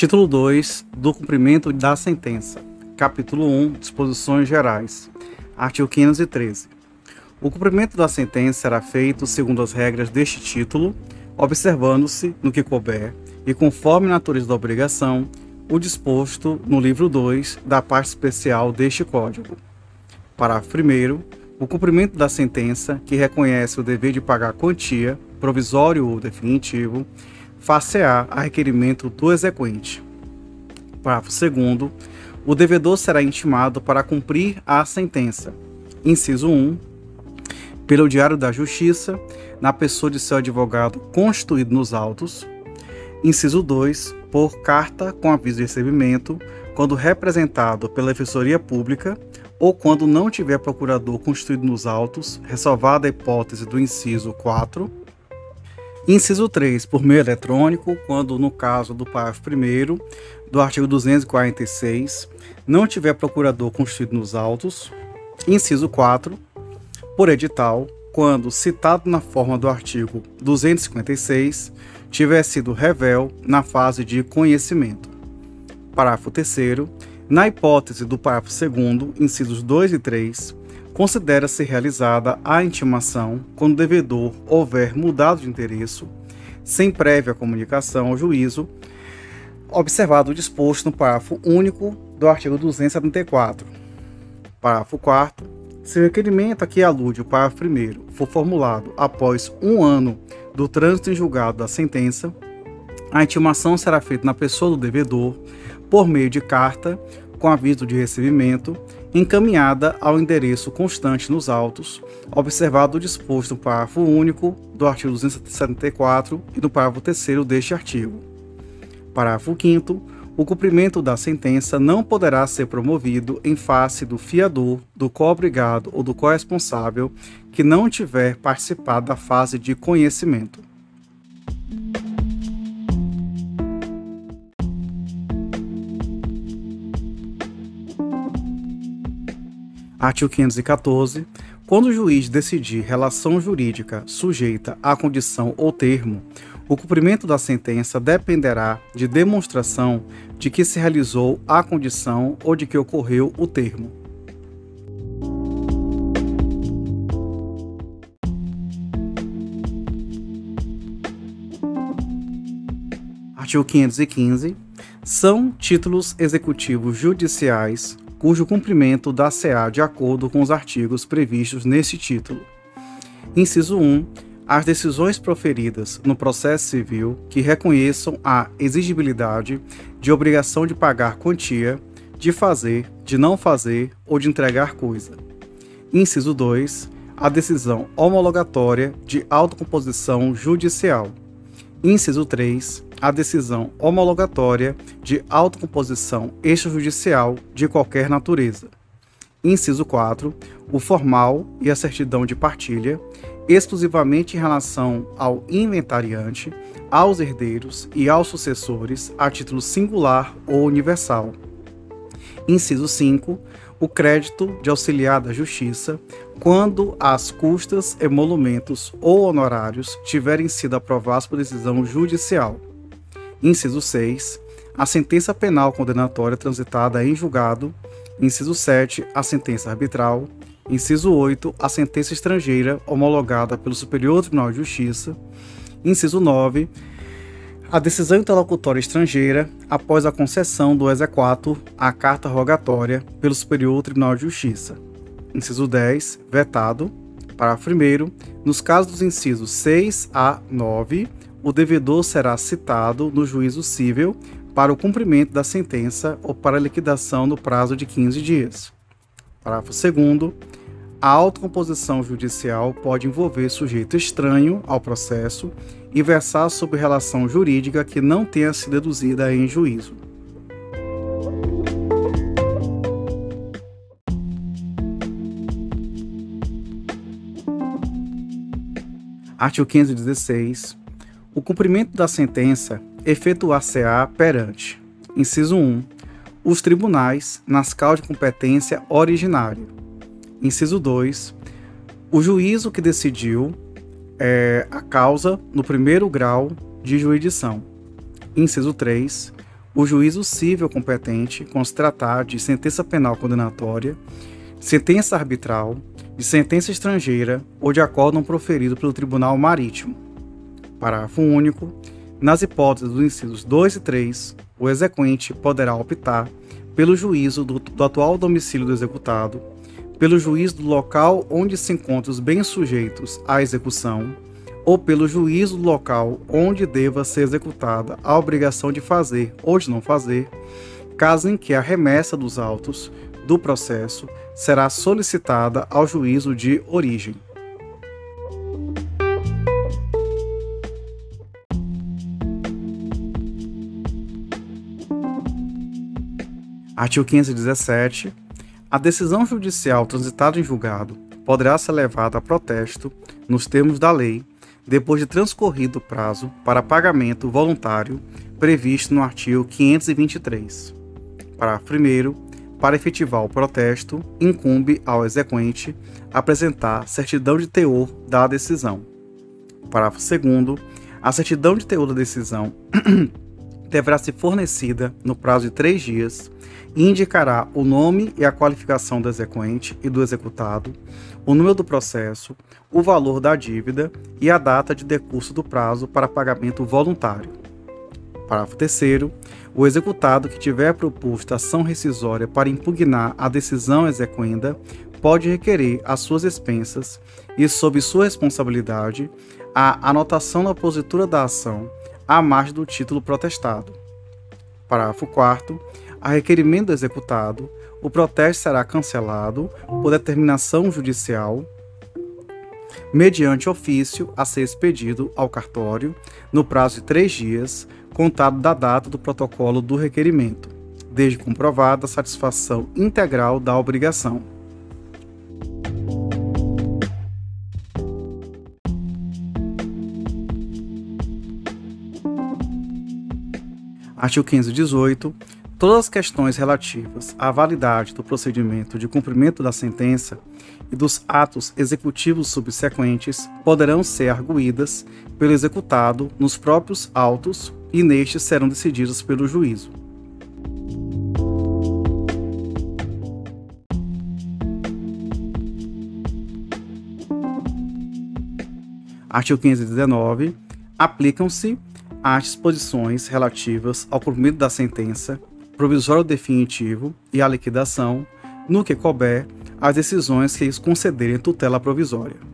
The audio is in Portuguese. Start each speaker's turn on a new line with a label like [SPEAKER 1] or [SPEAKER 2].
[SPEAKER 1] Título 2 do cumprimento da sentença. Capítulo 1 Disposições gerais. Artigo 513. O cumprimento da sentença será feito segundo as regras deste título, observando-se, no que couber, e conforme a natureza da obrigação, o disposto no livro 2 da parte especial deste Código. Parágrafo 1. O cumprimento da sentença, que reconhece o dever de pagar quantia, provisório ou definitivo, face-á a requerimento do exequente. Parágrafo 2. O devedor será intimado para cumprir a sentença. Inciso 1. Pelo Diário da Justiça, na pessoa de seu advogado constituído nos autos. Inciso 2. Por carta com aviso de recebimento, quando representado pela Defensoria Pública ou quando não tiver procurador constituído nos autos, ressalvada a hipótese do inciso 4 Inciso 3, por meio eletrônico, quando no caso do parágrafo 1 do artigo 246 não tiver procurador constituído nos autos. Inciso 4, por edital, quando citado na forma do artigo 256 tiver sido revel na fase de conhecimento. Parágrafo 3 na hipótese do parágrafo 2 incisos 2 e 3, considera-se realizada a intimação quando o devedor houver mudado de endereço, sem prévia comunicação ao juízo, observado o disposto no parágrafo único do artigo 274. Parágrafo 4. Se o requerimento a que alude o parágrafo 1 for formulado após um ano do trânsito em julgado da sentença, a intimação será feita na pessoa do devedor por meio de carta com aviso de recebimento encaminhada ao endereço constante nos autos, observado o disposto no parágrafo único do artigo 274 e do parágrafo 3 deste artigo. Parágrafo 5 o cumprimento da sentença não poderá ser promovido em face do fiador, do co-obrigado ou do corresponsável que não tiver participado da fase de conhecimento. Artigo 514. Quando o juiz decidir relação jurídica sujeita à condição ou termo, o cumprimento da sentença dependerá de demonstração de que se realizou a condição ou de que ocorreu o termo. Artigo 515. São títulos executivos judiciais cujo cumprimento dá-se-á de acordo com os artigos previstos neste título. Inciso 1. As decisões proferidas no processo civil que reconheçam a exigibilidade de obrigação de pagar quantia, de fazer, de não fazer ou de entregar coisa. Inciso 2. A decisão homologatória de autocomposição judicial. Inciso 3 a decisão homologatória de autocomposição extrajudicial de qualquer natureza. Inciso 4. O formal e a certidão de partilha, exclusivamente em relação ao inventariante, aos herdeiros e aos sucessores, a título singular ou universal. Inciso 5. O crédito de auxiliar da justiça, quando as custas, emolumentos ou honorários tiverem sido aprovados por decisão judicial. Inciso 6. A sentença penal condenatória transitada em julgado. Inciso 7. A sentença arbitral. Inciso 8. A sentença estrangeira homologada pelo Superior Tribunal de Justiça. Inciso 9. A decisão interlocutória estrangeira após a concessão do exequatur à carta rogatória pelo Superior Tribunal de Justiça. Inciso 10. Vetado. Parágrafo 1. Nos casos dos incisos 6 a 9 o devedor será citado no juízo civil para o cumprimento da sentença ou para liquidação no prazo de 15 dias. Parágrafo 2. A autocomposição judicial pode envolver sujeito estranho ao processo e versar sobre relação jurídica que não tenha sido deduzida em juízo. Artigo 516 o cumprimento da sentença efetuar-se-á perante: inciso 1. Os tribunais, nas causas de competência originária. Inciso 2. O juízo que decidiu é, a causa no primeiro grau de jurisdição. Inciso 3. o juízo civil competente quando se tratar de sentença penal condenatória, sentença arbitral, de sentença estrangeira ou de acórdão proferido pelo Tribunal Marítimo. Parágrafo único. Nas hipóteses dos incisos 2 e 3, o exequente poderá optar pelo juízo do, do atual domicílio do executado, pelo juízo do local onde se encontram os bens sujeitos à execução, ou pelo juízo do local onde deva ser executada a obrigação de fazer ou de não fazer, caso em que a remessa dos autos do processo será solicitada ao juízo de origem. Artigo 517. A decisão judicial transitada em julgado poderá ser levada a protesto nos termos da lei depois de transcorrido o prazo para pagamento voluntário previsto no artigo 523. Parágrafo 1. Para efetivar o protesto, incumbe ao exequente apresentar certidão de teor da decisão. Parágrafo 2. A certidão de teor da decisão deverá ser fornecida no prazo de três dias e indicará o nome e a qualificação do exequente e do executado, o número do processo, o valor da dívida e a data de decurso do prazo para pagamento voluntário. Parágrafo 3. O executado que tiver proposto ação rescisória para impugnar a decisão exequenda pode requerer às suas expensas e sob sua responsabilidade a anotação na positura da ação à margem do título protestado. Parágrafo 4 a requerimento do executado, o protesto será cancelado por determinação judicial mediante ofício a ser expedido ao cartório no prazo de três dias, contado da data do protocolo do requerimento, desde comprovada a satisfação integral da obrigação. Artigo 518 Todas as questões relativas à validade do procedimento de cumprimento da sentença e dos atos executivos subsequentes poderão ser arguídas pelo executado nos próprios autos e nestes serão decididas pelo juízo. Artigo 519. Aplicam-se às disposições relativas ao cumprimento da sentença provisório definitivo e a liquidação, no que couber, as decisões que lhes concederem tutela provisória.